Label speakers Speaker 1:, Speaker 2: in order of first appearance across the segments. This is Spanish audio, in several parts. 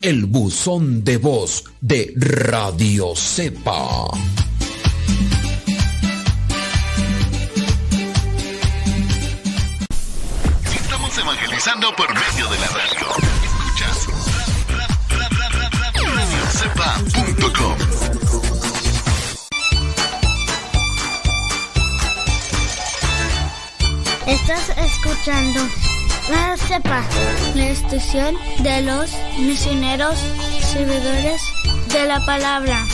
Speaker 1: el buzón de voz de Radio Cepa.
Speaker 2: Estamos evangelizando por medio de la radio. Escuchas radiocepa.com.
Speaker 3: Estás escuchando La Cepa, la estación de los misioneros servidores de la palabra.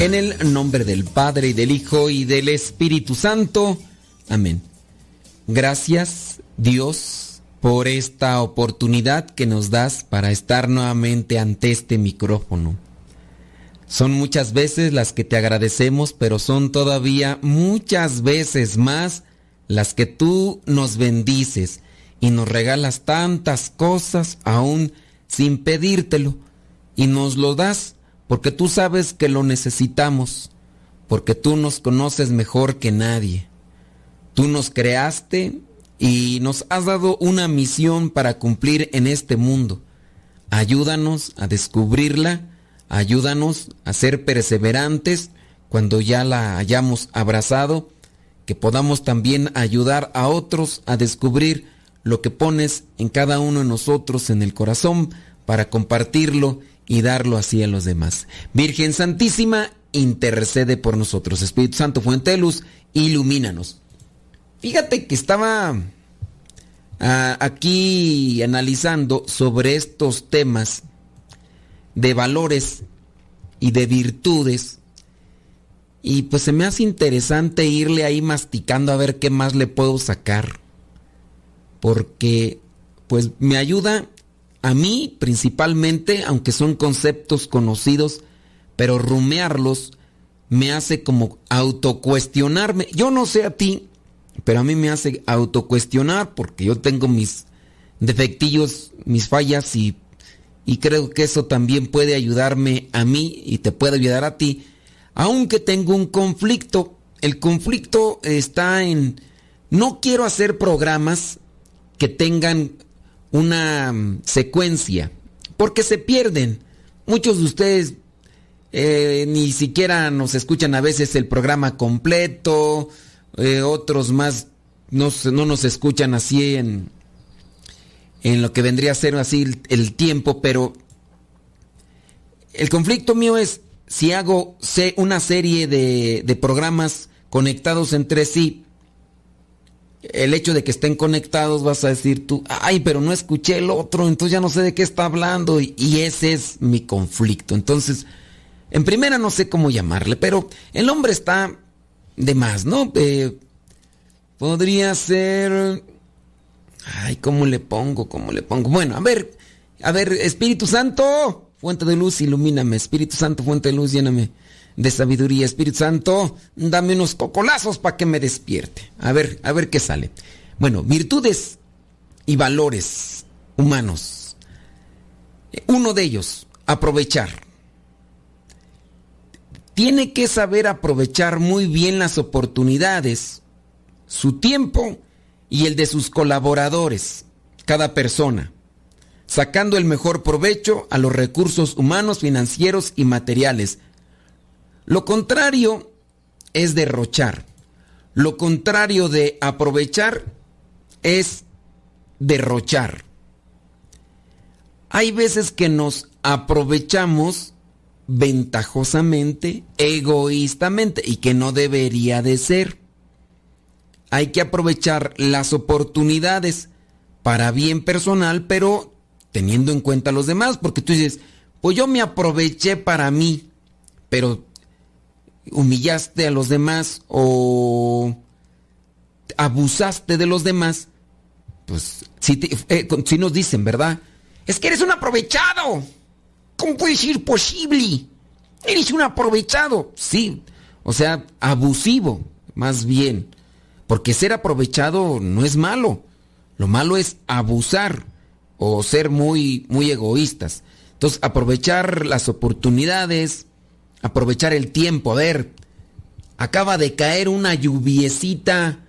Speaker 4: En
Speaker 1: el nombre del Padre y del Hijo y del Espíritu Santo. Amén. Gracias Dios por esta oportunidad que nos das para estar nuevamente ante este micrófono. Son muchas veces las que te agradecemos, pero son todavía muchas veces más las que tú nos bendices y nos regalas tantas cosas aún sin pedírtelo y nos lo das porque tú sabes que lo necesitamos, porque tú nos conoces mejor que nadie. Tú nos creaste y nos has dado una misión para cumplir en este mundo. Ayúdanos a descubrirla, ayúdanos a ser perseverantes cuando ya la hayamos abrazado, que podamos también ayudar a otros a descubrir
Speaker 4: lo que pones en cada uno de nosotros en el corazón para compartirlo y darlo así a los demás. Virgen Santísima, intercede por nosotros. Espíritu Santo, fuente de luz, ilumínanos. Fíjate que estaba ah, aquí analizando sobre estos temas de valores y de virtudes. Y pues se me hace interesante irle ahí masticando a ver qué más le puedo sacar. Porque pues me ayuda a mí principalmente, aunque son conceptos conocidos, pero rumearlos me hace como autocuestionarme. Yo no sé a ti, pero a mí me hace autocuestionar porque yo tengo mis defectillos, mis fallas y, y creo que eso también puede ayudarme a mí y te puede ayudar a ti, aunque tengo un conflicto. El conflicto está en, no quiero hacer programas que tengan una mm, secuencia, porque se pierden. Muchos de ustedes eh, ni siquiera nos escuchan a veces el programa completo, eh, otros más no, no, nos escuchan así en, en lo que vendría a ser así el, tiempo, pero el conflicto mío es si hago una serie de, de programas conectados entre sí, el hecho de que estén conectados vas a decir tú, ay, pero no escuché el otro, entonces ya no sé de qué está hablando y, ese es mi conflicto. Entonces, en primera no sé cómo llamarle, pero el hombre está de más, ¿no? Eh, podría ser... Ay, ¿cómo le pongo? ¿Cómo le pongo? Bueno, a ver, a ver, Espíritu Santo, fuente de luz, ilumíname. Espíritu Santo, fuente de luz, lléname de sabiduría. Espíritu Santo, dame unos cocolazos para que me despierte. A ver, a ver qué sale. Bueno, virtudes y valores humanos. Uno de ellos, aprovechar tiene que saber aprovechar muy bien las oportunidades, su tiempo y el de sus colaboradores, cada persona, sacando el mejor provecho a los recursos humanos, financieros y materiales. Lo contrario es derrochar. Lo contrario de aprovechar es derrochar. Hay veces que nos aprovechamos ventajosamente, egoístamente y que no debería de ser. Hay que aprovechar las oportunidades para bien personal, pero teniendo en cuenta a los demás, porque tú dices, pues yo me aproveché para mí, pero humillaste a los demás o abusaste de los demás, pues si, eh, si nos dicen, ¿verdad? Es que eres un aprovechado. ¿Cómo puede ser posible? Eres un aprovechado. Sí, o sea, abusivo, más bien. Porque ser aprovechado no es malo. Lo malo es abusar o ser muy, muy egoístas. Entonces, aprovechar las oportunidades, aprovechar el tiempo. A ver, acaba de caer una lluviecita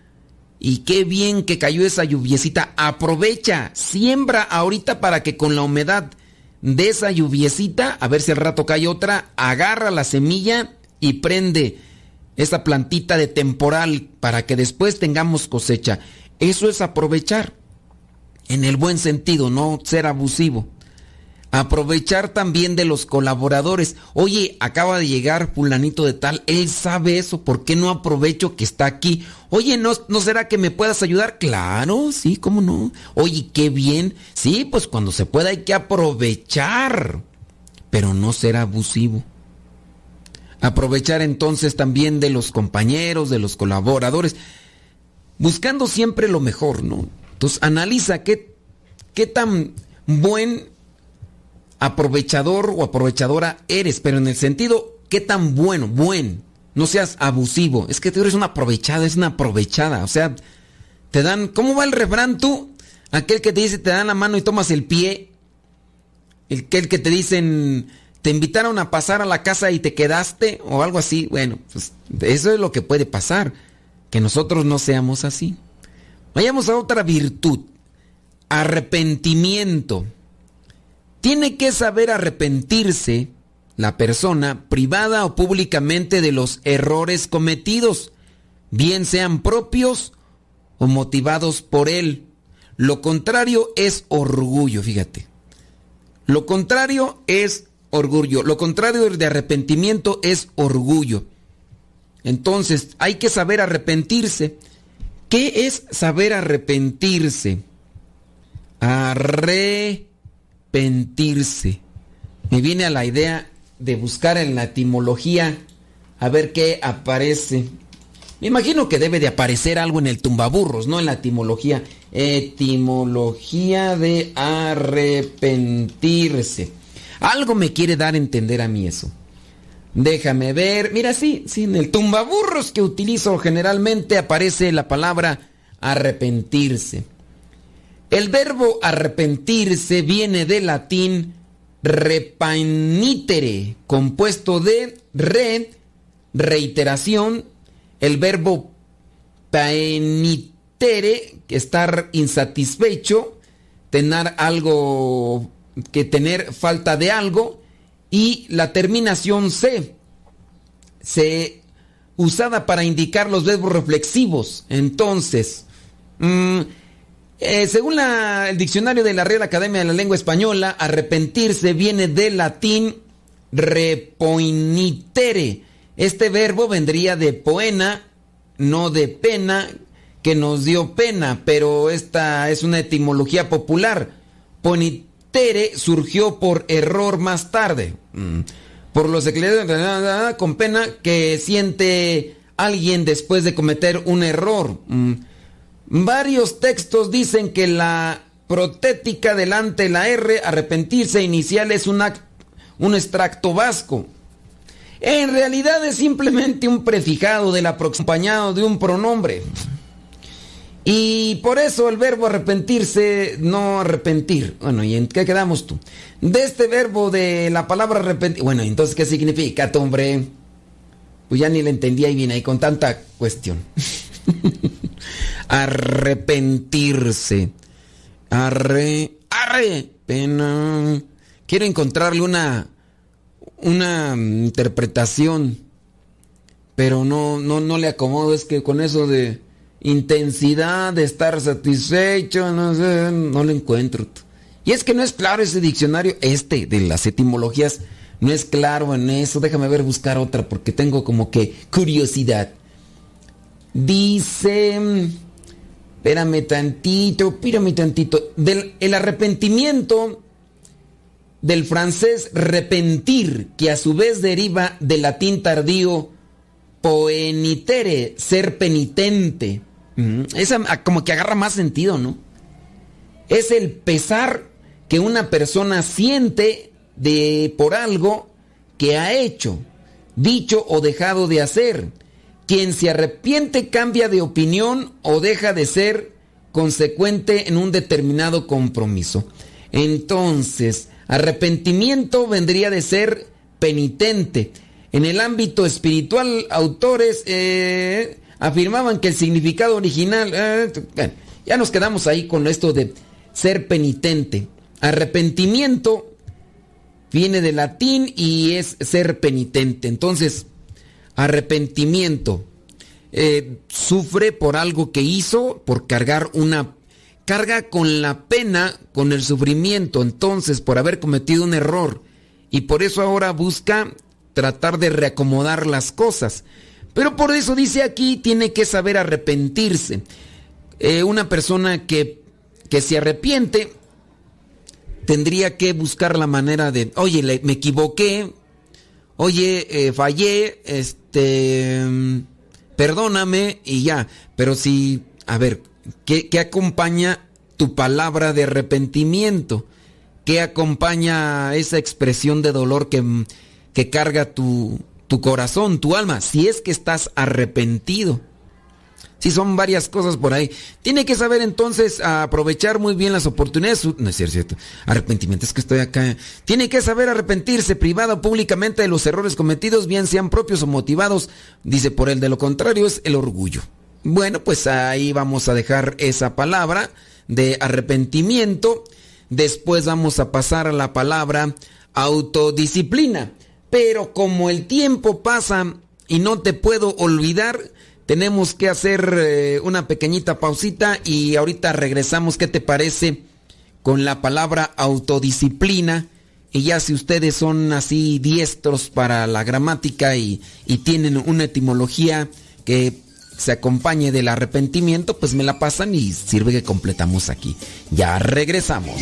Speaker 4: y qué bien que cayó esa lluviecita. Aprovecha, siembra ahorita para que con la humedad de esa lluviecita, a ver si al rato cae otra, agarra la semilla y prende esa plantita de temporal para que después tengamos cosecha. Eso es aprovechar, en el buen sentido, no ser abusivo. Aprovechar también de los colaboradores. Oye, acaba de llegar fulanito de tal, él sabe eso, ¿por qué no aprovecho que está aquí? Oye, ¿no, ¿no será que me puedas ayudar? Claro, sí, ¿cómo no? Oye, qué bien. Sí, pues cuando se pueda hay que aprovechar, pero no ser abusivo. Aprovechar entonces también de los compañeros, de los colaboradores, buscando siempre lo mejor, ¿no? Entonces analiza qué, qué tan buen aprovechador o aprovechadora eres, pero en el sentido, ¿qué tan bueno? Buen. No seas abusivo. Es que tú eres una aprovechada, es una aprovechada. O sea, te dan, ¿cómo va el refrán tú? Aquel que te dice, te dan la mano y tomas el pie. El, el que te dicen, te invitaron a pasar a la casa y te quedaste o algo así. Bueno, pues eso es lo que puede pasar. Que nosotros no seamos así. Vayamos a otra virtud. Arrepentimiento. Tiene que saber arrepentirse la persona privada o públicamente de los errores cometidos, bien sean propios o motivados por él. Lo contrario es orgullo, fíjate. Lo contrario es orgullo. Lo contrario de arrepentimiento es orgullo. Entonces, hay que saber arrepentirse. ¿Qué es saber arrepentirse? Arrepentirse. Me viene a la idea de buscar en la etimología a ver qué aparece. Me imagino que debe de aparecer algo en el tumbaburros, ¿no? En la etimología. Etimología de arrepentirse. Algo me quiere dar a entender a mí eso. Déjame ver. Mira, sí, sí, en el tumbaburros que utilizo generalmente aparece la palabra arrepentirse. El verbo arrepentirse viene del latín repanitere, compuesto de re, reiteración, el verbo paenitere, estar insatisfecho, tener algo, que tener falta de algo, y la terminación se, se usada para indicar los verbos reflexivos. Entonces, mm, eh, según el diccionario de la Real Academia de la Lengua Española, arrepentirse viene del latín repoinitere. Este verbo vendría de poena, no de pena, que nos dio pena, pero esta es una etimología popular. Ponitere surgió por error más tarde. Mm. Por los con pena que siente alguien después de cometer un error. Varios textos dicen que la protética delante de la R, arrepentirse inicial, es una- un extracto vasco. En realidad es simplemente un prefijado del acompañado de un pronombre. Y por eso el verbo arrepentirse, no arrepentir. Bueno, ¿y en qué quedamos tú? De este verbo de la palabra arrepentir. Bueno, entonces, ¿qué significa, hombre? Pues ya ni le entendía y viene ahí con tanta cuestión. Arrepentirse. Arre. Arre. Pena. Quiero encontrarle una. Una interpretación. Pero no, no, no le acomodo. Es que con eso de intensidad, de estar satisfecho, no sé, no lo encuentro. Y es que no es claro ese diccionario, este de las etimologías, no es claro en eso. Déjame ver, buscar otra, porque tengo como que curiosidad. Dice, espérame tantito, espérame tantito, del el arrepentimiento del francés repentir, que a su vez deriva del latín tardío poenitere, ser penitente. Esa como que agarra más sentido, ¿no? Es el pesar que una persona siente de por algo que ha hecho, dicho o dejado de hacer. Quien se arrepiente cambia de opinión o deja de ser consecuente en un determinado compromiso. Entonces, arrepentimiento vendría de ser penitente. En el ámbito espiritual, autores eh, afirmaban que el significado original... eh, ya nos quedamos ahí con esto de ser penitente. Arrepentimiento viene del latín y es ser penitente. Entonces, arrepentimiento. eh, sufre por algo que hizo, por cargar una... Carga con la pena, con el sufrimiento, entonces, por haber cometido un error. Y por eso ahora busca tratar de reacomodar las cosas. Pero por eso dice aquí, tiene que saber arrepentirse. Eh, una persona que, que se arrepiente tendría que buscar la manera de, oye, me equivoqué, oye, eh, fallé, este, mm, perdóname y ya. Pero si, a ver, ¿qué, qué acompaña tu palabra de arrepentimiento? ¿Qué acompaña esa expresión de dolor que, mm, que carga tu, tu corazón, tu alma? Si es que estás arrepentido. Sí, son varias cosas por ahí. Tiene que saber entonces aprovechar muy bien las oportunidades. No es cierto. Arrepentimiento, es que estoy acá. Tiene que saber arrepentirse privado o públicamente de los errores cometidos, bien sean propios o motivados. Dice por él, de lo contrario es el orgullo. Bueno, pues ahí vamos a dejar esa palabra de arrepentimiento. Después vamos a pasar a la palabra autodisciplina. Pero como el tiempo pasa y no te puedo olvidar, tenemos que hacer eh, una pequeñita pausita y ahorita regresamos. ¿Qué te parece con la palabra autodisciplina? Y ya si ustedes son así diestros para la gramática y, y tienen una etimología que se acompañe del arrepentimiento, pues me la pasan y sirve que completamos aquí. Ya regresamos.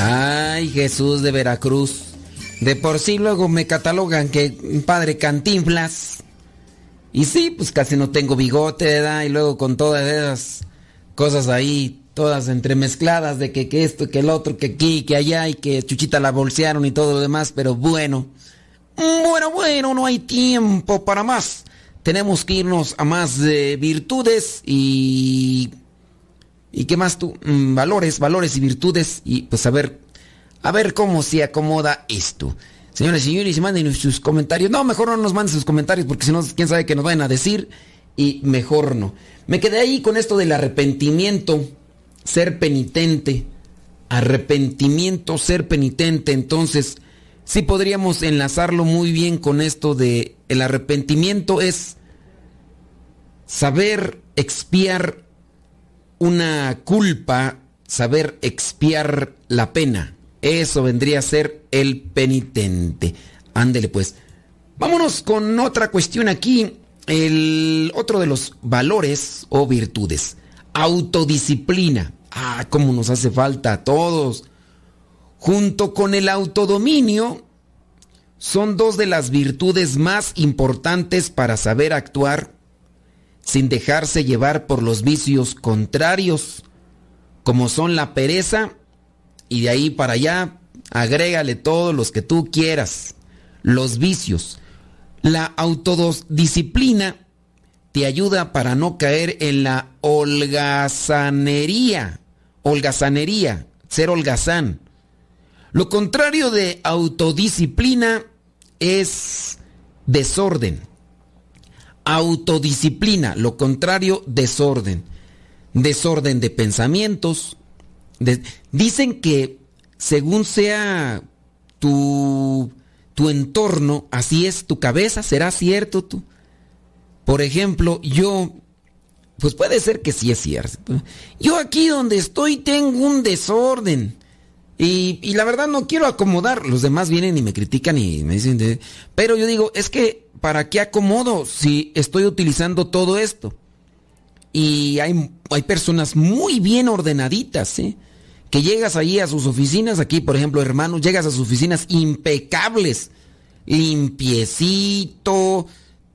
Speaker 4: Ay, Jesús de Veracruz. De por sí luego me catalogan que padre cantinflas. Y sí, pues casi no tengo bigote, ¿verdad? Y luego con todas esas cosas ahí, todas entremezcladas de que, que esto, que el otro, que aquí, que allá, y que Chuchita la bolsearon y todo lo demás, pero bueno. Bueno, bueno, no hay tiempo para más. Tenemos que irnos a más de virtudes y... ¿Y qué más tú? Mm, valores, valores y virtudes. Y pues a ver, a ver cómo se acomoda esto. Señores y señores, manden sus comentarios. No, mejor no nos manden sus comentarios porque si no, quién sabe qué nos vayan a decir. Y mejor no. Me quedé ahí con esto del arrepentimiento, ser penitente. Arrepentimiento, ser penitente. Entonces, sí podríamos enlazarlo muy bien con esto de el arrepentimiento es saber expiar una culpa, saber expiar la pena. Eso vendría a ser el penitente. Ándele pues. Vámonos con otra cuestión aquí. El otro de los valores o virtudes. Autodisciplina. Ah, cómo nos hace falta a todos. Junto con el autodominio, son dos de las virtudes más importantes para saber actuar sin dejarse llevar por los vicios contrarios, como son la pereza, y de ahí para allá, agrégale todos los que tú quieras, los vicios. La autodisciplina te ayuda para no caer en la holgazanería, holgazanería, ser holgazán. Lo contrario de autodisciplina es desorden. Autodisciplina, lo contrario, desorden. Desorden de pensamientos. dicen que según sea tu, tu entorno, así es tu cabeza, será cierto tú. Por ejemplo, yo, pues puede ser que sí es cierto. Yo aquí donde estoy tengo un desorden. Y, y la verdad no quiero acomodar. Los demás vienen y me critican y me dicen, pero yo digo, es que ¿para qué acomodo si estoy utilizando todo esto? Y hay, hay personas muy bien ordenaditas, ¿eh? que llegas ahí a sus oficinas, aquí por ejemplo, hermanos, llegas a sus oficinas impecables, limpiecito,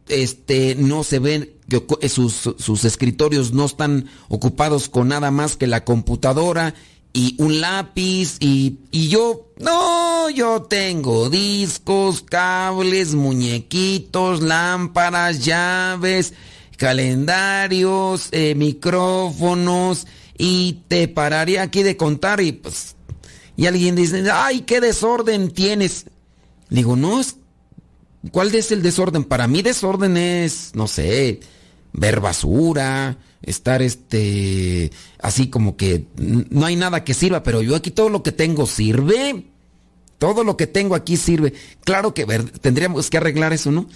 Speaker 4: este, no se ven, que eh, sus, sus escritorios no están ocupados con nada más que la computadora y un lápiz y, y yo, no, yo tengo discos, cables, muñequitos, lámparas, llaves, calendarios, eh, micrófonos y te pararía aquí de contar y pues, y alguien dice, ay, qué desorden tienes. Digo, no, es ¿Cuál es el desorden? Para mí desorden es, no sé, ver basura, estar este, así como que no hay nada que sirva, pero yo aquí todo lo que tengo sirve. Todo lo que tengo aquí sirve. Claro que ver- tendríamos que arreglar eso, ¿no?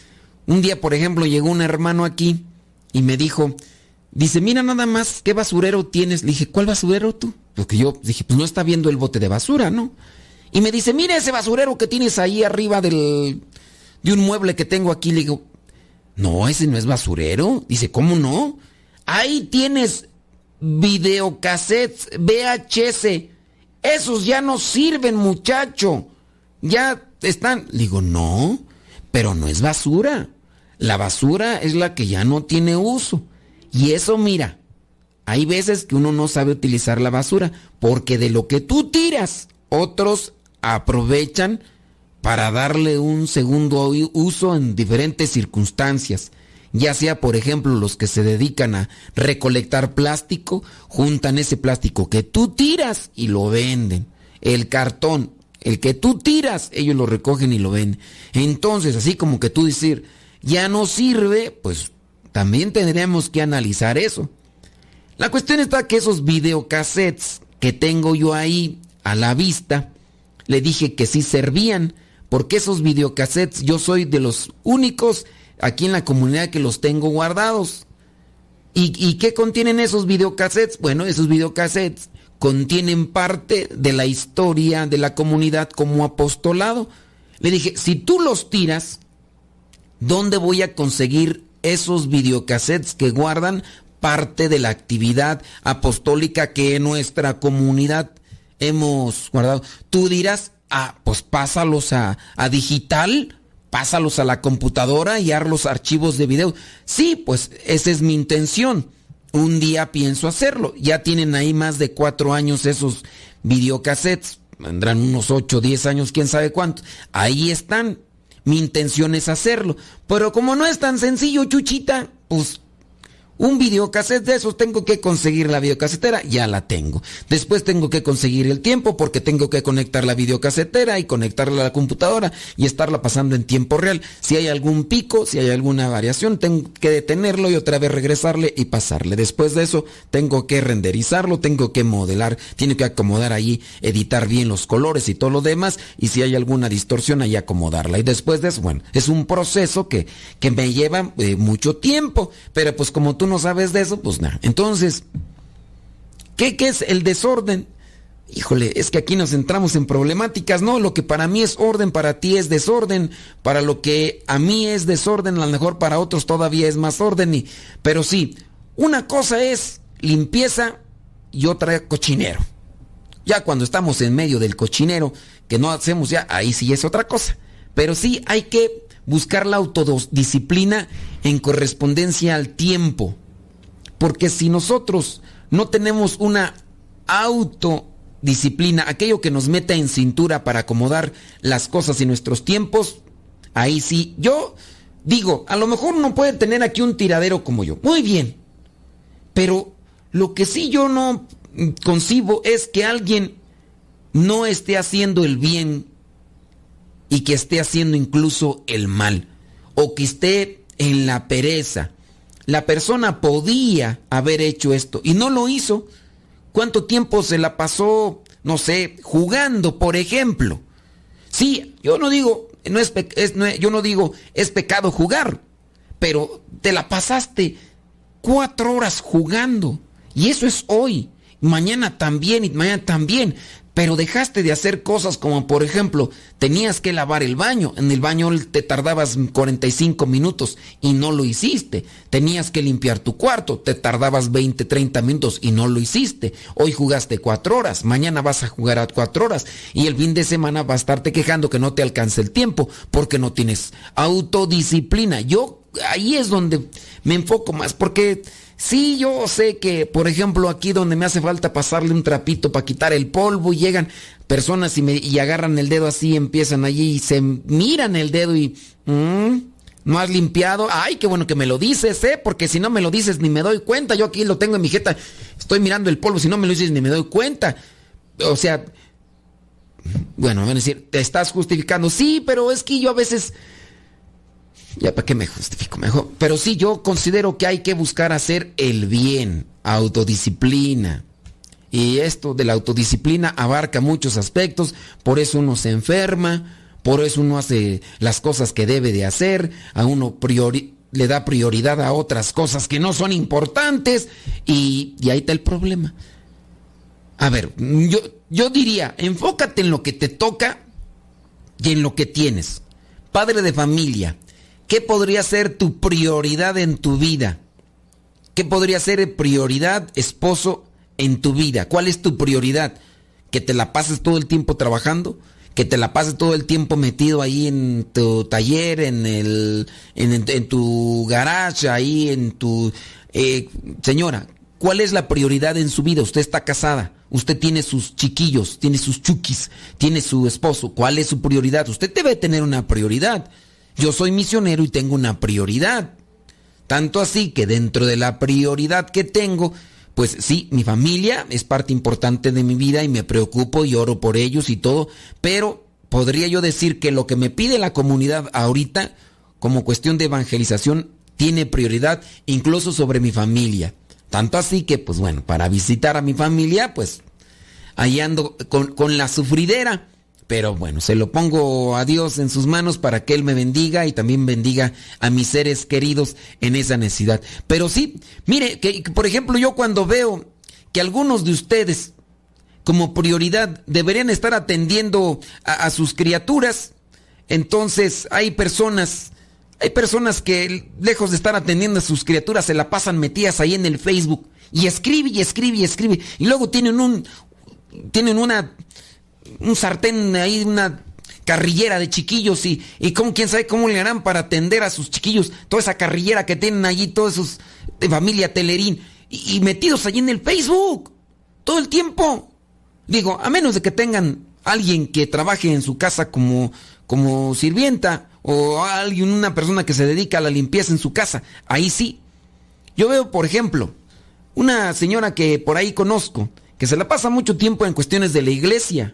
Speaker 4: Un día, por ejemplo, llegó un hermano aquí y me dijo, dice, mira nada más, ¿qué basurero tienes? Le dije, ¿cuál basurero tú? Porque yo dije, pues no está viendo el bote de basura, ¿no? Y me dice, mira ese basurero que tienes ahí arriba del, de un mueble que tengo aquí. Le digo, no, ese no es basurero. Dice, ¿cómo no? Ahí tienes videocassettes, VHS. Esos ya no sirven, muchacho. Ya están. Digo, no, pero no es basura. La basura es la que ya no tiene uso. Y eso, mira, hay veces que uno no sabe utilizar la basura, porque de lo que tú tiras, otros aprovechan para darle un segundo uso en diferentes circunstancias. Ya sea, por ejemplo, los que se dedican a recolectar plástico, juntan ese plástico que tú tiras y lo venden. El cartón, el que tú tiras, ellos lo recogen y lo venden. Entonces, así como que tú decir, ya no sirve, pues también tendríamos que analizar eso. La cuestión está que esos videocassettes que tengo yo ahí a la vista, le dije que sí servían, porque esos videocassettes yo soy de los únicos aquí en la comunidad que los tengo guardados. ¿Y, qué contienen esos videocassettes? Bueno, esos videocassettes contienen parte de la historia de la comunidad como apostolado. Le dije, si tú los tiras, ¿dónde voy a conseguir esos videocassettes que guardan parte de la actividad apostólica que en nuestra comunidad hemos guardado? Tú dirás, ah, pues pásalos a, digital, pásalos a la computadora y haz los archivos de video. Sí, pues esa es mi intención. Un día pienso hacerlo. Ya tienen ahí más de cuatro años esos videocassettes. Vendrán unos ocho, diez años, quién sabe cuánto. Ahí están. Mi intención es hacerlo. Pero como no es tan sencillo, Chuchita, pues un videocassette de esos tengo que conseguir la videocasetera, ya la tengo. Después tengo que conseguir el tiempo porque tengo que conectar la videocasetera y conectarla a la computadora y estarla pasando en tiempo real. Si hay algún pico, si hay alguna variación, tengo que detenerlo y otra vez regresarle y pasarle. Después de eso, tengo que renderizarlo, tengo que modelar, tiene que acomodar ahí, editar bien los colores y todo lo demás. Y si hay alguna distorsión, ahí acomodarla. Y después de eso, bueno, es un proceso que, que me lleva eh, mucho tiempo. Pero pues como tú no sabes de eso, pues nada. Entonces, ¿qué, ¿qué es el desorden? Híjole, es que aquí nos entramos en problemáticas, ¿no? Lo que para mí es orden, para ti es desorden, para lo que a mí es desorden, a lo mejor para otros todavía es más orden. Y, pero sí, una cosa es limpieza y otra cochinero. Ya cuando estamos en medio del cochinero, que no hacemos ya, ahí sí es otra cosa. Pero sí hay que buscar la autodisciplina en correspondencia al tiempo. Porque si nosotros no tenemos una autodisciplina, aquello que nos meta en cintura para acomodar las cosas y nuestros tiempos, ahí sí, yo digo, a lo mejor no puede tener aquí un tiradero como yo. Muy bien. Pero lo que sí yo no mm, concibo es que alguien no esté haciendo el bien y que esté haciendo incluso el mal o que esté en la pereza. La persona podía haber hecho esto y no lo hizo. ¿Cuánto tiempo se la pasó, no sé, jugando, por ejemplo? Sí, yo no digo, no es, es- yo no digo es pecado jugar, pero te la pasaste cuatro horas jugando y eso es hoy, mañana también y mañana también. Pero dejaste de hacer cosas como por ejemplo, tenías que lavar el baño, en el baño te tardabas 45 minutos y no lo hiciste. Tenías que limpiar tu cuarto, te tardabas 20, 30 minutos y no lo hiciste. Hoy jugaste 4 horas, mañana vas a jugar a 4 horas y el fin de semana vas a estarte quejando que no te alcance el tiempo porque no tienes autodisciplina. Yo ahí es donde me enfoco más porque Sí, yo sé que, por ejemplo, aquí donde me hace falta pasarle un trapito para quitar el polvo y llegan personas y, me, y agarran el dedo así, empiezan allí y se miran el dedo y... Mm, ¿No has limpiado? Ay, qué bueno que me lo dices, ¿eh? Porque si no me lo dices ni me doy cuenta. Yo aquí lo tengo en mi jeta. Estoy mirando el polvo. Si no me lo dices ni me doy cuenta. O sea... Bueno, van a decir, te estás justificando. Sí, pero es que yo a veces ya para qué me justifico mejor. Pero sí, yo considero que hay que buscar hacer el bien, autodisciplina. Y esto de la autodisciplina abarca muchos aspectos, por eso uno se enferma, por eso uno hace las cosas que debe de hacer, a uno le da prioridad a otras cosas que no son importantes y, y ahí está el problema. A ver, yo, yo diría, enfócate en lo que te toca y en lo que tienes. Padre de familia, ¿Qué podría ser tu prioridad en tu vida? ¿Qué podría ser prioridad, esposo, en tu vida? ¿Cuál es tu prioridad? ¿Que te la pases todo el tiempo trabajando? ¿Que te la pases todo el tiempo metido ahí en tu taller, en, el, en, tu garage, ahí en tu... Eh, señora, ¿cuál es la prioridad en su vida? Usted está casada, usted tiene sus chiquillos, tiene sus chukis, tiene su esposo. ¿Cuál es su prioridad? Usted debe tener una prioridad. Yo soy misionero y tengo una prioridad. Tanto así que dentro de la prioridad que tengo, pues sí, mi familia es parte importante de mi vida y me preocupo y oro por ellos y todo, pero podría yo decir que lo que me pide la comunidad ahorita, como cuestión de evangelización, tiene prioridad incluso sobre mi familia. Tanto así que, pues bueno, para visitar a mi familia, pues ahí ando con, con la sufridera. Pero bueno, se lo pongo a Dios en sus manos para que Él me bendiga y también bendiga a mis seres queridos en esa necesidad. Pero sí, mire, que, por ejemplo yo cuando veo que algunos de ustedes como prioridad deberían estar atendiendo a, sus criaturas, entonces hay personas, hay personas que lejos de estar atendiendo a sus criaturas se la pasan metidas ahí en el Facebook y escribe y escribe y escribe y luego tienen un, tienen una un sartén ahí, una carrillera de chiquillos y, y cómo, quién sabe cómo le harán para atender a sus chiquillos, toda esa carrillera que tienen allí, todos de familia Telerín, y, metidos allí en el Facebook, todo el tiempo. Digo, a menos de que tengan alguien que trabaje en su casa como, como sirvienta o alguien, una persona que se dedica a la limpieza en su casa, ahí sí. Yo veo, por ejemplo, una señora que por ahí conozco, que se la pasa mucho tiempo en cuestiones de la iglesia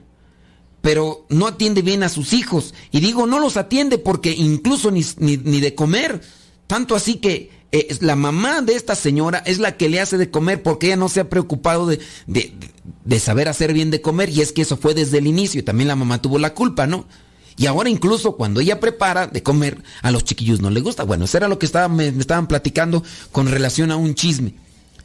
Speaker 4: pero no atiende bien a sus hijos. Y digo, no los atiende porque incluso ni, ni, de comer. Tanto así que eh, la mamá de esta señora es la que le hace de comer porque ella no se ha preocupado de, de, de, saber hacer bien de comer. Y es que eso fue desde el inicio. Y también la mamá tuvo la culpa, ¿no? Y ahora incluso cuando ella prepara de comer, a los chiquillos no les gusta. Bueno, eso era lo que estaba, me estaban platicando con relación a un chisme.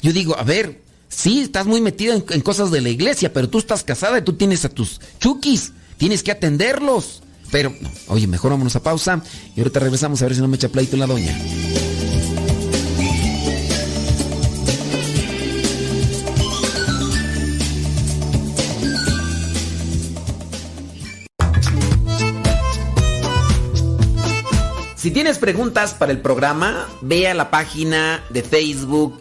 Speaker 4: Yo digo, a ver, Sí, estás muy metida en, cosas de la iglesia, pero tú estás casada y tú tienes a tus chukis. Tienes que atenderlos. Pero, oye, mejor vámonos a pausa y ahorita regresamos a ver si no me echa pleito la doña. Si tienes preguntas para el programa, ve a la página de Facebook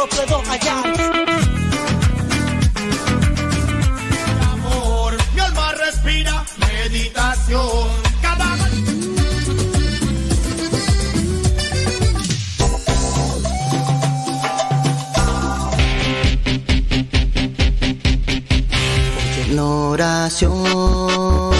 Speaker 5: lo puedo hallar.
Speaker 6: Mi amor, mi alma respira meditación. Cada
Speaker 7: oración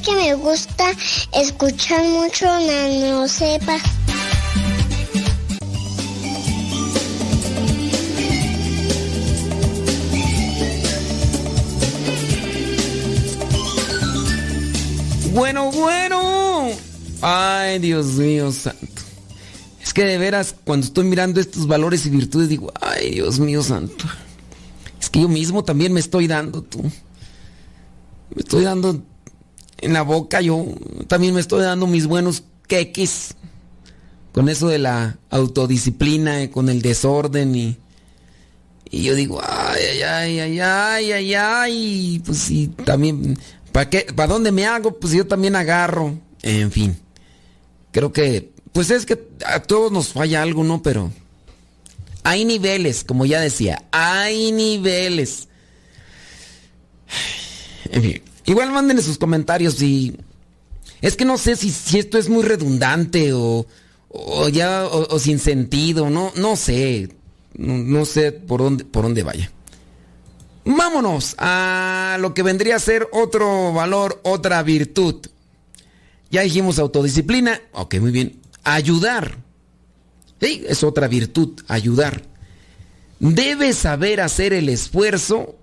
Speaker 8: Que me gusta escuchar mucho Nano Sepa.
Speaker 4: Bueno, bueno. Ay, Dios mío santo. Es que de veras, cuando estoy mirando estos valores y virtudes, digo, ay, Dios mío santo. Es que yo mismo también me estoy dando, tú. Me estoy dando en la boca, yo también me estoy dando mis buenos queques. Con eso de la autodisciplina, eh, con el desorden y... Y yo digo, ay, ay, ay, ay, ay, ay. Pues sí, también ¿Para qué? ¿Para dónde me hago? Pues yo también agarro. En fin. Creo que, pues es que a todos nos falla algo, ¿no? Pero hay niveles, como ya decía, hay niveles. En fin. Igual manden sus comentarios y... Es que no sé si, si esto es muy redundante o, o ya o, sin sentido, no, no sé. No, sé por dónde, por dónde vaya. Vámonos a lo que vendría a ser otro valor, otra virtud. Ya dijimos autodisciplina. Ok, muy bien. Ayudar. Sí, es otra virtud, ayudar. Debe saber hacer el esfuerzo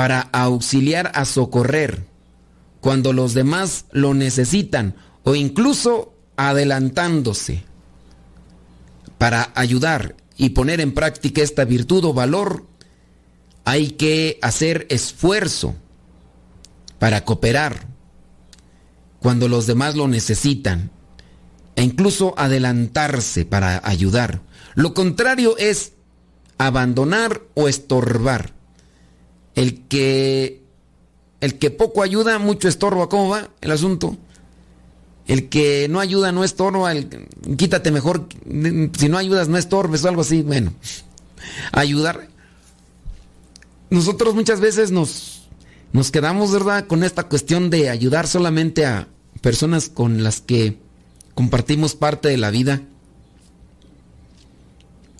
Speaker 4: para auxiliar a socorrer cuando los demás lo necesitan o incluso adelantándose. Para ayudar y poner en práctica esta virtud o valor, hay que hacer esfuerzo para cooperar cuando los demás lo necesitan e incluso adelantarse para ayudar. Lo contrario es abandonar o estorbar. El que el que poco ayuda, mucho estorba. ¿Cómo va el asunto? El que no ayuda no estorba, el, quítate mejor, si no ayudas no estorbes o algo así. Bueno, ayudar nosotros muchas veces nos, nos quedamos, ¿verdad?, con esta cuestión de ayudar solamente a personas con las que compartimos parte de la vida.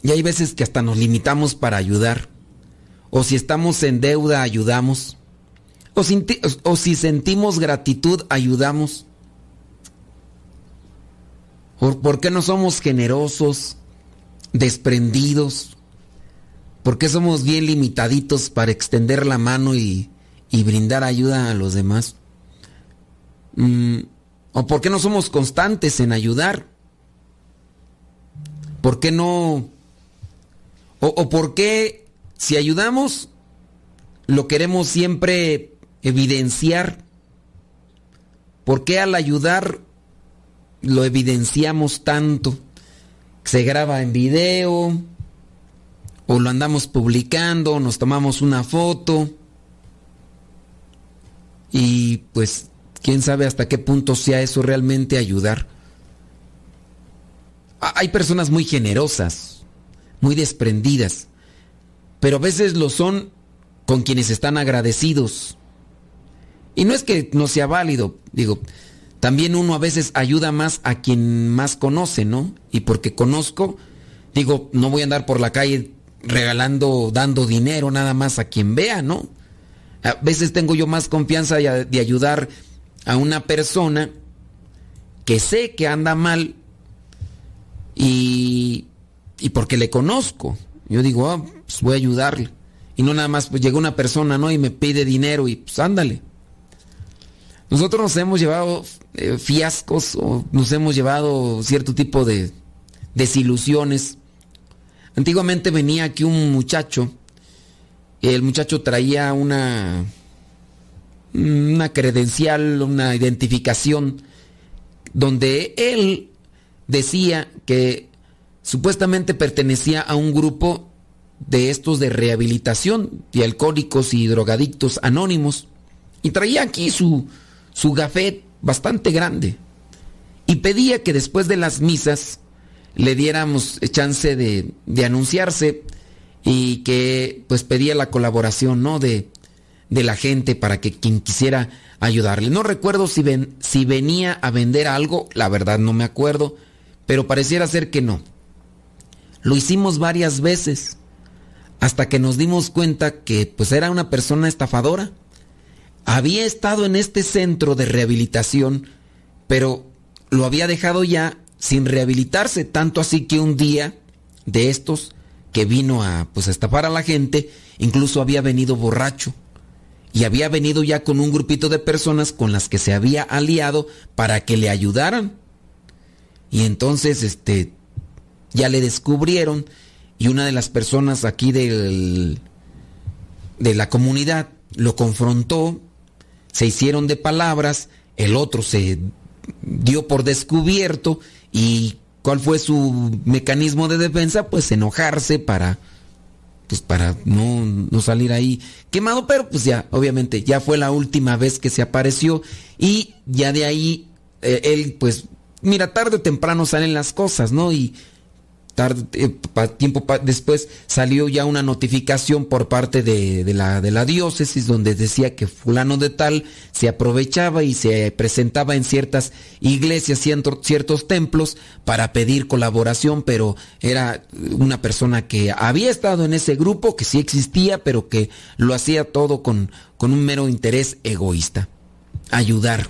Speaker 4: Y hay veces que hasta nos limitamos para ayudar. O si estamos en deuda, ayudamos. O si, sentimos gratitud, ayudamos. ¿Por qué no somos generosos, desprendidos? ¿Por qué somos bien limitaditos para extender la mano y, y brindar ayuda a los demás? Mm, ¿O por qué no somos constantes en ayudar? ¿Por qué no? O, ¿O por qué si ayudamos lo queremos siempre evidenciar? ¿Por qué al ayudar lo evidenciamos tanto? Se graba en video, o lo andamos publicando, nos tomamos una foto y pues quién sabe hasta qué punto sea eso realmente ayudar. Hay personas muy generosas, muy desprendidas, pero a veces lo son con quienes están agradecidos. Y no es que no sea válido, digo, también uno a veces ayuda más a quien más conoce, ¿no? Y porque conozco, digo, no voy a andar por la calle regalando, dando dinero nada más a quien vea, ¿no? A veces tengo yo más confianza de ayudar a una persona que sé que anda mal y, y porque le conozco. Yo digo, ah, pues voy a ayudarle. Y no nada más, pues llega una persona, ¿no? Y me pide dinero y pues ándale. Nosotros nos hemos llevado eh, fiascos o nos hemos llevado cierto tipo de desilusiones Antiguamente venía aquí un muchacho, el muchacho traía una, una credencial, una identificación, donde él decía que supuestamente pertenecía a un grupo de estos de rehabilitación de alcohólicos y drogadictos anónimos. Y traía aquí su, su gafet bastante grande. Y pedía que después de las misas le diéramos chance de, de anunciarse y que pues pedía la colaboración, ¿no? De, de la gente para que quien quisiera ayudarle. No recuerdo si, ven, si venía a vender algo, la verdad no me acuerdo, pero pareciera ser que no. Lo hicimos varias veces hasta que nos dimos cuenta que pues era una persona estafadora. Había estado en este centro de rehabilitación, pero lo había dejado ya sin rehabilitarse, tanto así que un día de estos que vino a pues estafar a la gente, incluso había venido borracho y había venido ya con un grupito de personas con las que se había aliado para que le ayudaran. Y entonces este ya le descubrieron y una de las personas aquí del de la comunidad lo confrontó, se hicieron de palabras, el otro se dio por descubierto y ¿cuál fue su mecanismo de defensa? Pues enojarse para pues para no, no, salir ahí quemado, pero pues ya, obviamente, ya fue la última vez que se apareció y ya de ahí eh, él pues, mira, tarde o temprano salen las cosas, ¿no? Y eh, tiempo después salió ya una notificación por parte de, la, de la diócesis donde decía que fulano de tal se aprovechaba y se presentaba en ciertas iglesias, ciertos templos para pedir colaboración, pero era una persona que había estado en ese grupo, que sí existía, pero que lo hacía todo con, con un mero interés egoísta. Ayudar.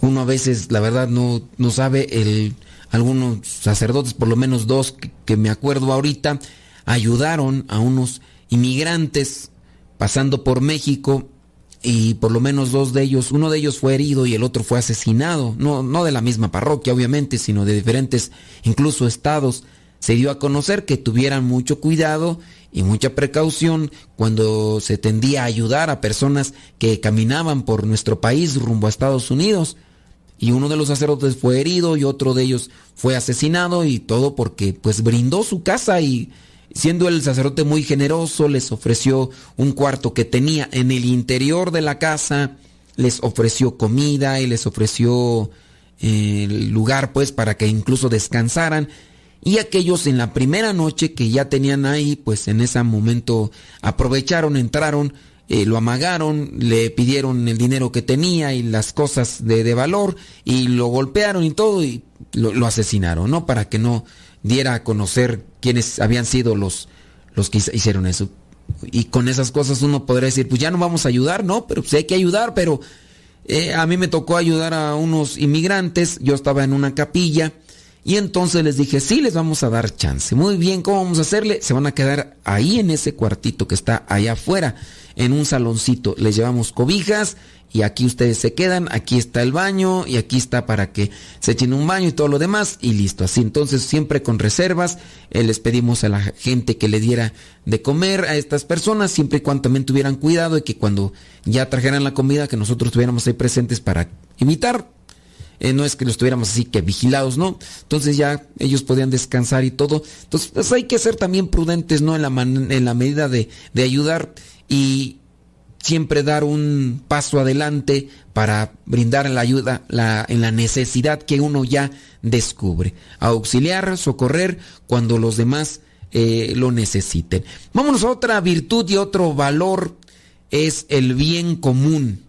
Speaker 4: Uno a veces, la verdad, no, no sabe el algunos sacerdotes, por lo menos dos que, me acuerdo ahorita, ayudaron a unos inmigrantes pasando por México y por lo menos dos de ellos, uno de ellos fue herido y el otro fue asesinado, no, no de la misma parroquia obviamente, sino de diferentes incluso estados. Se dio a conocer que tuvieran mucho cuidado y mucha precaución cuando se tendía a ayudar a personas que caminaban por nuestro país rumbo a Estados Unidos y uno de los sacerdotes fue herido y otro de ellos fue asesinado y todo porque pues brindó su casa y siendo el sacerdote muy generoso les ofreció un cuarto que tenía en el interior de la casa, les ofreció comida y les ofreció el eh, lugar pues para que incluso descansaran. Y aquellos en la primera noche que ya tenían ahí pues en ese momento aprovecharon, entraron eh, lo amagaron, le pidieron el dinero que tenía y las cosas de, valor y lo golpearon y todo y lo, asesinaron, ¿no? Para que no diera a conocer quiénes habían sido los, los que hicieron eso. Y con esas cosas uno podría decir, pues ya no vamos a ayudar, ¿no? Pero pues hay que ayudar, pero eh, a mí me tocó ayudar a unos inmigrantes, yo estaba en una capilla y entonces les dije, sí, les vamos a dar chance. Muy bien, ¿cómo vamos a hacerle? Se van a quedar ahí en ese cuartito que está allá afuera en un saloncito. Les llevamos cobijas y aquí ustedes se quedan, aquí está el baño y aquí está para que se echen un baño y todo lo demás y listo. Así entonces siempre con reservas eh, les pedimos a la gente que le diera de comer a estas personas siempre y cuando también tuvieran cuidado y que cuando ya trajeran la comida que nosotros estuviéramos ahí presentes para imitar. Eh, no es que los tuviéramos así que vigilados, ¿no? Entonces ya ellos podían descansar y todo. Entonces pues hay que ser también prudentes, ¿no? En la, en la medida de, de ayudar y siempre dar un paso adelante para brindar la ayuda en la necesidad que uno ya descubre. Auxiliar, socorrer cuando los demás eh, lo necesiten. Vámonos a otra virtud y otro valor es el bien común.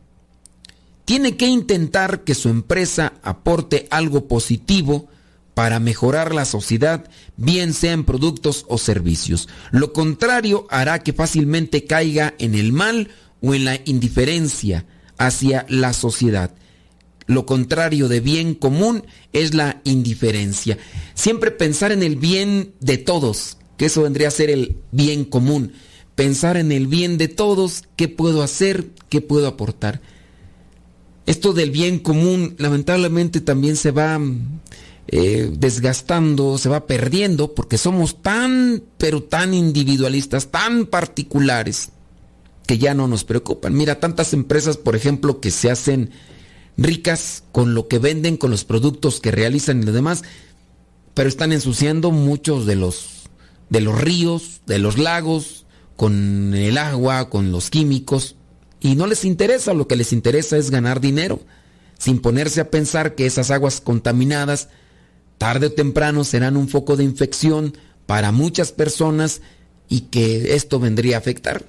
Speaker 4: Tiene que intentar que su empresa aporte algo positivo para mejorar la sociedad, bien sea en productos o servicios. Lo contrario hará que fácilmente caiga en el mal o en la indiferencia hacia la sociedad. Lo contrario de bien común es la indiferencia. Siempre pensar en el bien de todos, que eso vendría a ser el bien común. Pensar en el bien de todos, qué puedo hacer, qué puedo aportar. Esto del bien común lamentablemente también se va eh, desgastando, se va perdiendo, porque somos tan, pero tan individualistas, tan particulares, que ya no nos preocupan. Mira, tantas empresas, por ejemplo, que se hacen ricas con lo que venden, con los productos que realizan y lo demás, pero están ensuciando muchos de los de los ríos, de los lagos, con el agua, con los químicos, y no les interesa, lo que les interesa es ganar dinero, sin ponerse a pensar que esas aguas contaminadas tarde o temprano serán un foco de infección para muchas personas y que esto vendría a afectar.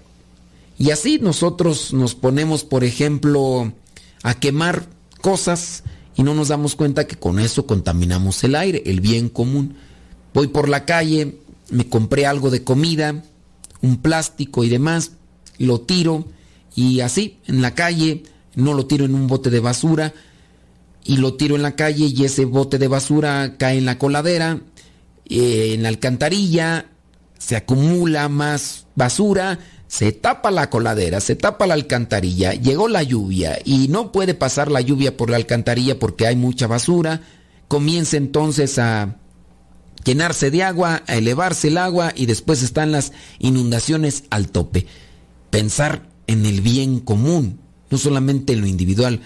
Speaker 4: Y así nosotros nos ponemos, por ejemplo, a quemar cosas y no nos damos cuenta que con eso contaminamos el aire, el bien común. Voy por la calle, me compré algo de comida, un plástico y demás, lo tiro y así en la calle, no lo tiro en un bote de basura y lo tiro en la calle y ese bote de basura cae en la coladera, eh, en la alcantarilla, se acumula más basura, se tapa la coladera, se tapa la alcantarilla, llegó la lluvia y no puede pasar la lluvia por la alcantarilla porque hay mucha basura, comienza entonces a llenarse de agua, a elevarse el agua y después están las inundaciones al tope. Pensar en el bien común, no solamente en lo individual.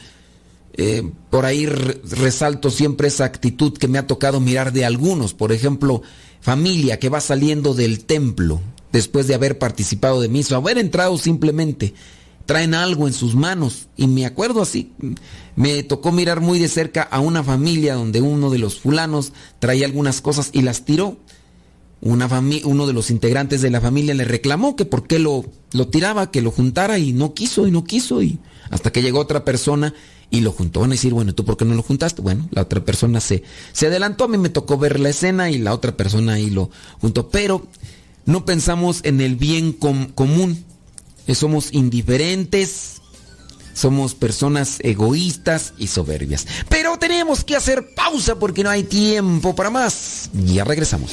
Speaker 4: Eh, por ahí resalto siempre esa actitud que me ha tocado mirar de algunos, por ejemplo, familia que va saliendo del templo, después de haber participado de misa, haber entrado simplemente. Traen algo en sus manos. Y me acuerdo así, me tocó mirar muy de cerca a una familia donde uno de los fulanos traía algunas cosas y las tiró. Uno de los integrantes de la familia le reclamó que por qué lo, lo tiraba, que lo juntara y no quiso y no quiso. Y hasta que llegó otra persona y lo juntó. Van a decir, bueno, ¿tú por qué no lo juntaste? Bueno, la otra persona se, se adelantó, a mí me tocó ver la escena y la otra persona ahí lo juntó. Pero no pensamos en el bien común. Eh, somos indiferentes, somos personas egoístas y soberbias. Pero tenemos que hacer pausa porque no hay tiempo para más. Ya regresamos.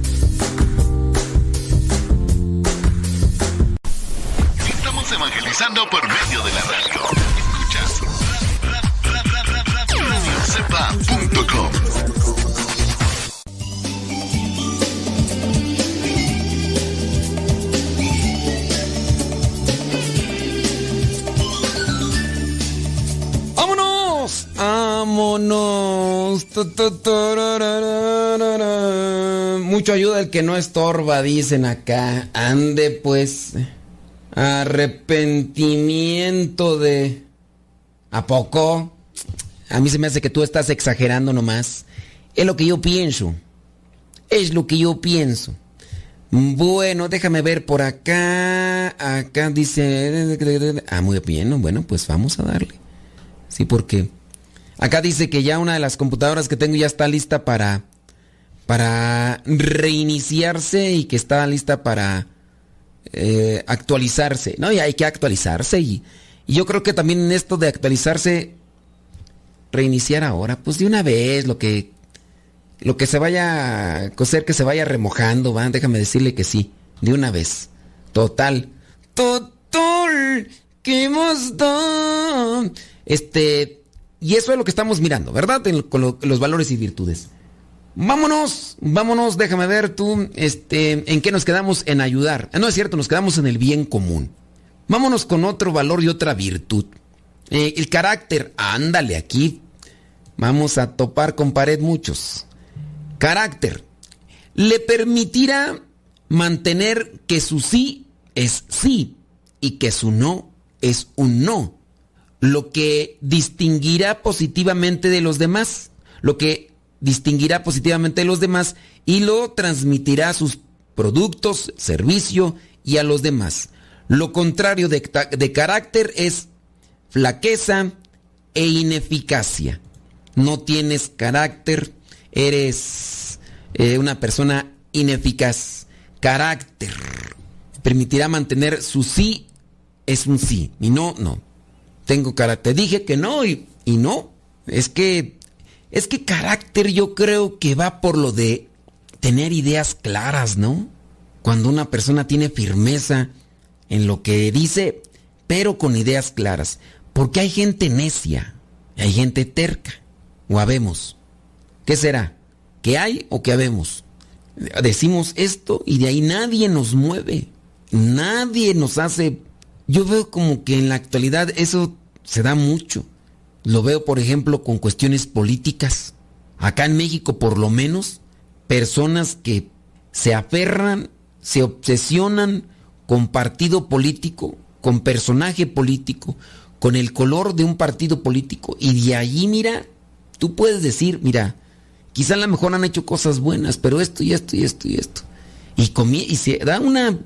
Speaker 2: Evangelizando por medio de la radio. Escuchas radiocepa.com.
Speaker 4: ¡Vámonos! ¡Vámonos! Mucho ayuda el que no estorba, dicen acá. Ande pues. Arrepentimiento de... ¿A poco? A mí se me hace que tú estás exagerando nomás. Es lo que yo pienso. Es lo que yo pienso. Bueno, déjame ver por acá. Acá dice... Ah, muy bien. Bueno, pues vamos a darle. Sí, porque... Acá dice que ya una de las computadoras que tengo ya está lista para... Para reiniciarse y que está lista para eh, actualizarse, ¿no? Y hay que actualizarse. Y, yo creo que también en esto de actualizarse, reiniciar ahora, pues de una vez lo que lo que se vaya a cocer, que se vaya remojando, ¿va? Déjame decirle que sí, de una vez. Total. Total. ¿Qué más da? Este, y eso es lo que estamos mirando, ¿verdad? En- con lo- los valores y virtudes. Vámonos, vámonos, déjame ver tú, este, en qué nos quedamos en ayudar. Ah, No es cierto, nos quedamos en el bien común. Vámonos con otro valor y otra virtud. Eh, el carácter, ándale aquí. Vamos a topar con pared muchos. Carácter. Le permitirá mantener que su sí es sí y que su no es un no. Lo que distinguirá positivamente de los demás. Lo que distinguirá positivamente de los demás y lo transmitirá a sus productos, servicio y a los demás. Lo contrario de carácter es flaqueza e ineficacia. No tienes carácter, eres eh, una persona ineficaz. Carácter permitirá mantener su sí es un sí y no, no. Tengo carácter. Dije que no y, y no. Es que es que carácter yo creo que va por lo de tener ideas claras, ¿no? Cuando una persona tiene firmeza en lo que dice, pero con ideas claras. Porque hay gente necia, hay gente terca, o habemos. ¿Qué será? ¿Que hay o que habemos? Decimos esto y de ahí nadie nos mueve, nadie nos hace... Yo veo como que en la actualidad eso se da mucho. Lo veo, por ejemplo, con cuestiones políticas. Acá en México, por lo menos, personas que se aferran, se obsesionan con partido político, con personaje político, con el color de un partido político. Y de allí, mira, tú puedes decir, mira, quizá a lo mejor han hecho cosas buenas, pero esto y esto y esto y esto. Y, y se da una,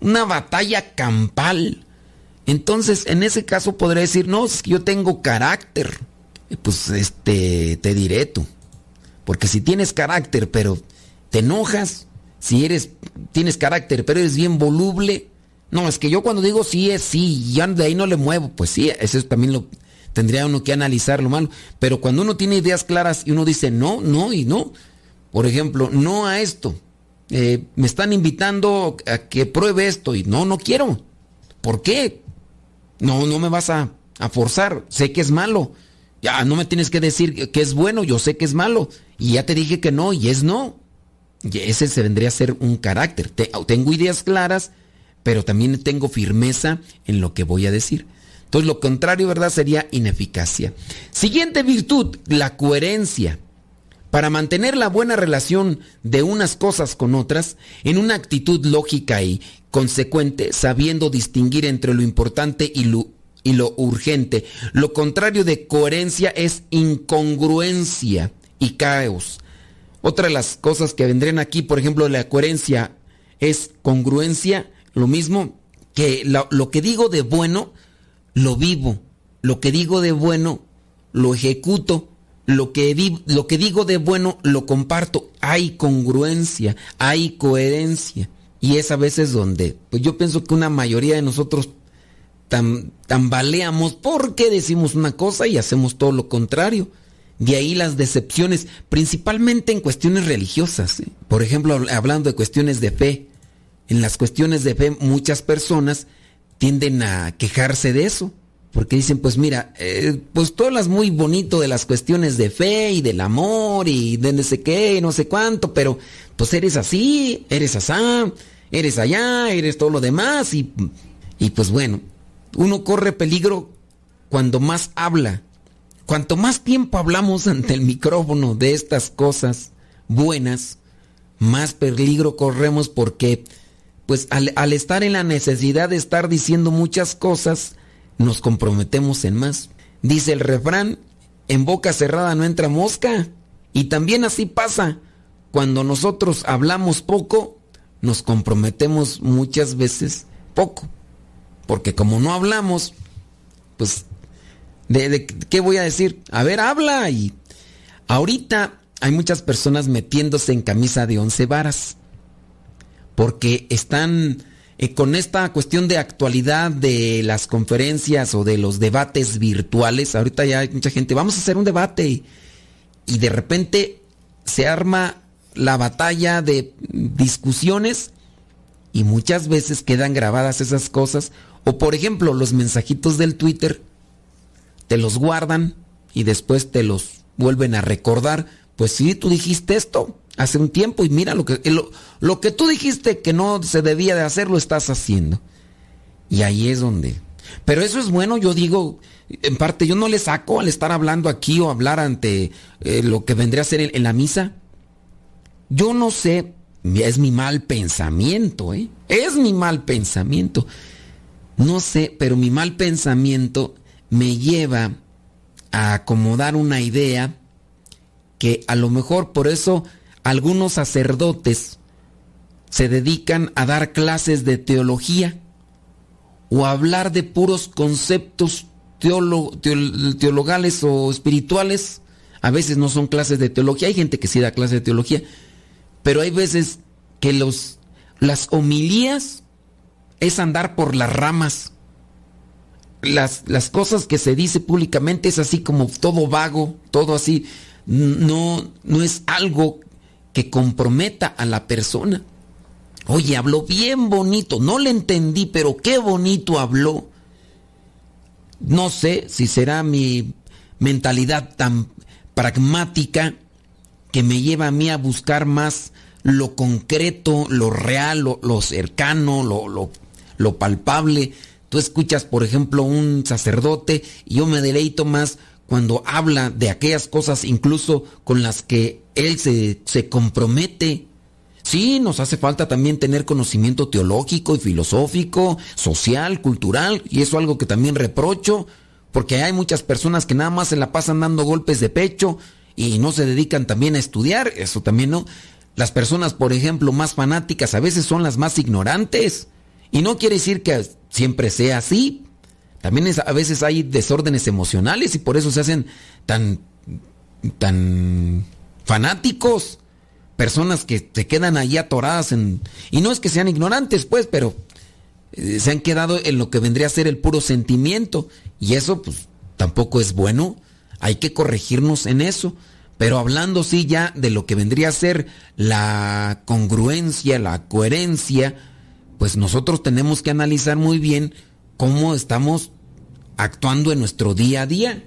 Speaker 4: una batalla campal. Entonces, en ese caso podré decir, no, es que yo tengo carácter. Pues este, te diré tú. Porque si tienes carácter, pero te enojas, si eres, tienes carácter, pero eres bien voluble. No, es que yo cuando digo sí es sí, ya de ahí no le muevo. Pues sí, eso también lo tendría uno que analizar lo malo. Pero cuando uno tiene ideas claras y uno dice no, no y no. Por ejemplo, no a esto. Eh, me están invitando a que pruebe esto y no, no quiero. ¿Por qué? No, no me vas a, a forzar. Sé que es malo. Ya no me tienes que decir que es bueno, yo sé que es malo. Y ya te dije que no, y es no. Y ese se vendría a ser un carácter. Te- tengo ideas claras, pero también tengo firmeza en lo que voy a decir. Entonces, lo contrario, ¿verdad? Sería ineficacia. Siguiente virtud, la coherencia. Para mantener la buena relación de unas cosas con otras en una actitud lógica y consecuente, sabiendo distinguir entre lo importante y lo, urgente. Lo contrario de coherencia es incongruencia y caos. Otra de las cosas que vendrían aquí, por ejemplo, la coherencia es congruencia, lo mismo que lo, que digo de bueno, lo vivo. Lo que digo de bueno, lo ejecuto. Lo que, lo que digo de bueno, lo comparto. Hay congruencia, hay coherencia. Y es a veces donde, pues yo pienso que una mayoría de nosotros tam- tambaleamos porque decimos una cosa y hacemos todo lo contrario. De ahí las decepciones, principalmente en cuestiones religiosas. ¿eh? Por ejemplo, habl- hablando de cuestiones de fe. En las cuestiones de fe muchas personas tienden a quejarse de eso. Porque dicen, pues mira, eh, pues tú hablas muy bonito de las cuestiones de fe y del amor y de no sé qué y no sé cuánto, pero pues eres así, eres asá, eres allá, eres todo lo demás y, y pues bueno, uno corre peligro cuando más habla. Cuanto más tiempo hablamos ante el micrófono de estas cosas buenas, más peligro corremos porque pues al, al estar en la necesidad de estar diciendo muchas cosas, nos comprometemos en más. Dice el refrán, en boca cerrada no entra mosca. Y también así pasa. Cuando nosotros hablamos poco, nos comprometemos muchas veces poco. Porque como no hablamos, pues, ¿de, qué voy a decir? A ver, habla. Y ahorita hay muchas personas metiéndose en camisa de once varas. Porque están eh, con esta cuestión de actualidad de las conferencias o de los debates virtuales. Ahorita ya hay mucha gente, vamos a hacer un debate. Y de repente se arma la batalla de discusiones y muchas veces quedan grabadas esas cosas. O por ejemplo, los mensajitos del Twitter te los guardan y después te los vuelven a recordar. Pues sí, tú dijiste esto hace un tiempo y mira lo que, lo, lo que tú dijiste que no se debía de hacer, lo estás haciendo. Y ahí es donde... Pero eso es bueno, yo digo, en parte yo no le saco al estar hablando aquí o hablar ante eh, lo que vendría a ser en, en la misa. Yo no sé, es mi mal pensamiento, ¿eh? Es mi mal pensamiento. No sé, pero mi mal pensamiento me lleva a acomodar una idea que a lo mejor por eso algunos sacerdotes se dedican a dar clases de teología o a hablar de puros conceptos teolo- teol- teologales o espirituales. A veces no son clases de teología, hay gente que sí da clases de teología, pero hay veces que los, las homilías es andar por las ramas. Las, las cosas que se dice públicamente es así como todo vago, todo así. No, no es algo que comprometa a la persona. Oye, habló bien bonito, no le entendí, pero qué bonito habló. No sé si será mi mentalidad tan pragmática que me lleva a mí a buscar más lo concreto, lo real, lo, cercano, lo, palpable. Tú escuchas, por ejemplo, un sacerdote y yo me deleito más cuando habla de aquellas cosas incluso con las que él se, se compromete. Sí, nos hace falta también tener conocimiento teológico y filosófico, social, cultural, y eso es algo que también reprocho, porque hay muchas personas que nada más se la pasan dando golpes de pecho y no se dedican también a estudiar, eso también no. Las personas, por ejemplo, más fanáticas a veces son las más ignorantes, y no quiere decir que siempre sea así. También a veces hay desórdenes emocionales y por eso se hacen tan tan fanáticos, personas que se quedan ahí atoradas en y no es que sean ignorantes, pues, pero eh, se han quedado en lo que vendría a ser el puro sentimiento y eso pues tampoco es bueno. Hay que corregirnos en eso. Pero hablando sí ya de lo que vendría a ser la congruencia, la coherencia, pues nosotros tenemos que analizar muy bien cómo estamos actuando en nuestro día a día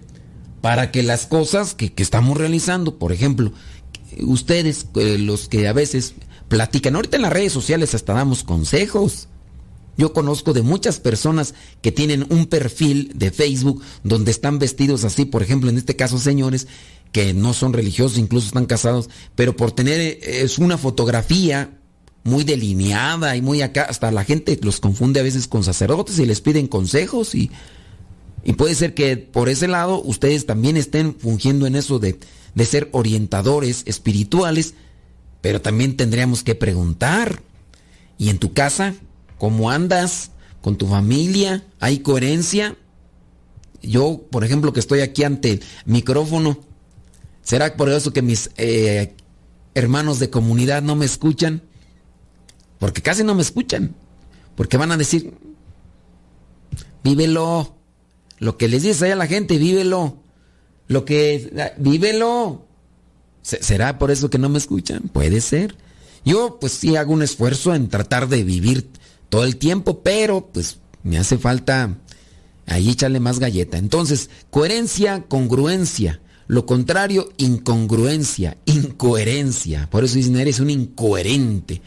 Speaker 4: para que las cosas que, que estamos realizando, por ejemplo, ustedes, eh, los que a veces platican, ahorita en las redes sociales hasta damos consejos. Yo conozco de muchas personas que tienen un perfil de Facebook donde están vestidos así, por ejemplo, en este caso señores que no son religiosos, incluso están casados, pero por tener es una fotografía muy delineada y muy acá, hasta la gente los confunde a veces con sacerdotes y les piden consejos y, y puede ser que por ese lado ustedes también estén fungiendo en eso de, de ser orientadores espirituales, pero también tendríamos que preguntar, ¿y en tu casa cómo andas? ¿Con tu familia? ¿Hay coherencia? Yo, por ejemplo, que estoy aquí ante el micrófono, ¿será por eso que mis eh, hermanos de comunidad no me escuchan? Porque casi no me escuchan. Porque van a decir, vívelo. Lo que les dices ahí a la gente, vívelo. Lo que, vívelo. Se- ¿Será por eso que no me escuchan? Puede ser. Yo pues sí hago un esfuerzo en tratar de vivir todo el tiempo, pero pues me hace falta ahí echarle más galleta. Entonces, coherencia, congruencia. Lo contrario, incongruencia, incoherencia. Por eso dicen, eres un incoherente.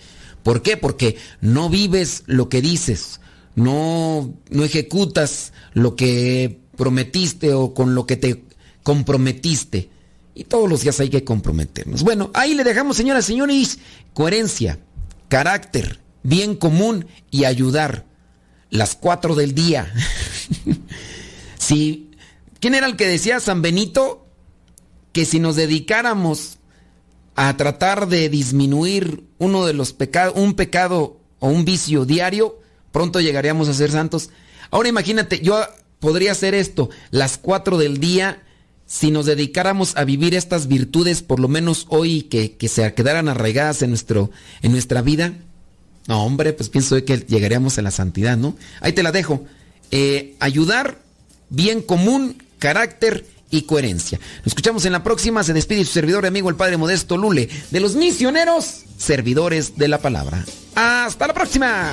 Speaker 4: ¿Por qué? Porque no vives lo que dices, no, no ejecutas lo que prometiste o con lo que te comprometiste. Y todos los días hay que comprometernos. Bueno, ahí le dejamos, señoras y señores, coherencia, carácter, bien común y ayudar. Las cuatro del día. si, ¿Quién era el que decía San Benito? Que si nos dedicáramos a tratar de disminuir uno de los pecados, un pecado o un vicio diario, pronto llegaríamos a ser santos. Ahora imagínate, yo podría hacer esto, las cuatro del día, si nos dedicáramos a vivir estas virtudes, por lo menos hoy, que, que se quedaran arraigadas en, nuestro, en nuestra vida. No, hombre, pues pienso que llegaríamos a la santidad, ¿no? Ahí te la dejo. Eh, ayudar, bien común, carácter y coherencia. Nos escuchamos en la próxima. Se despide su servidor y amigo el Padre Modesto Lule de los misioneros servidores de la palabra. Hasta la próxima.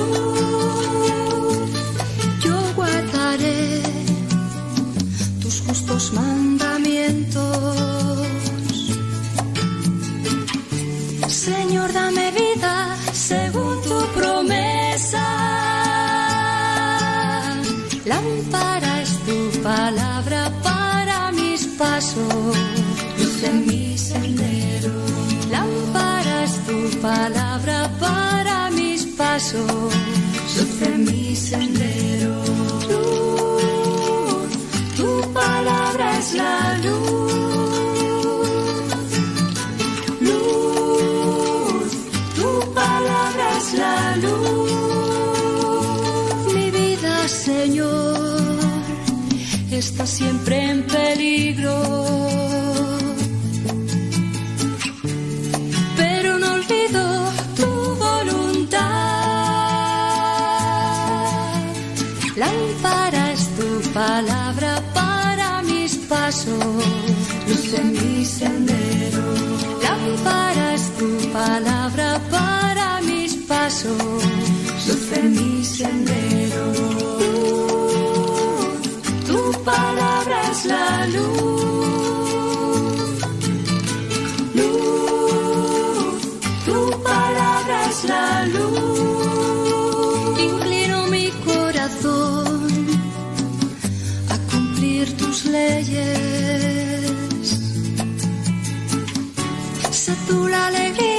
Speaker 9: Luz en mi sendero. Lámpara es tu palabra para mis pasos, luz en mi sendero. Luz, tu palabra es la luz. Luz, tu palabra es la luz. Mi vida, Señor, está siempre en peligro. Mis pasos, luz en mi sendero. Lámpara es tu palabra para mis pasos, luz en mi sendero. Alegría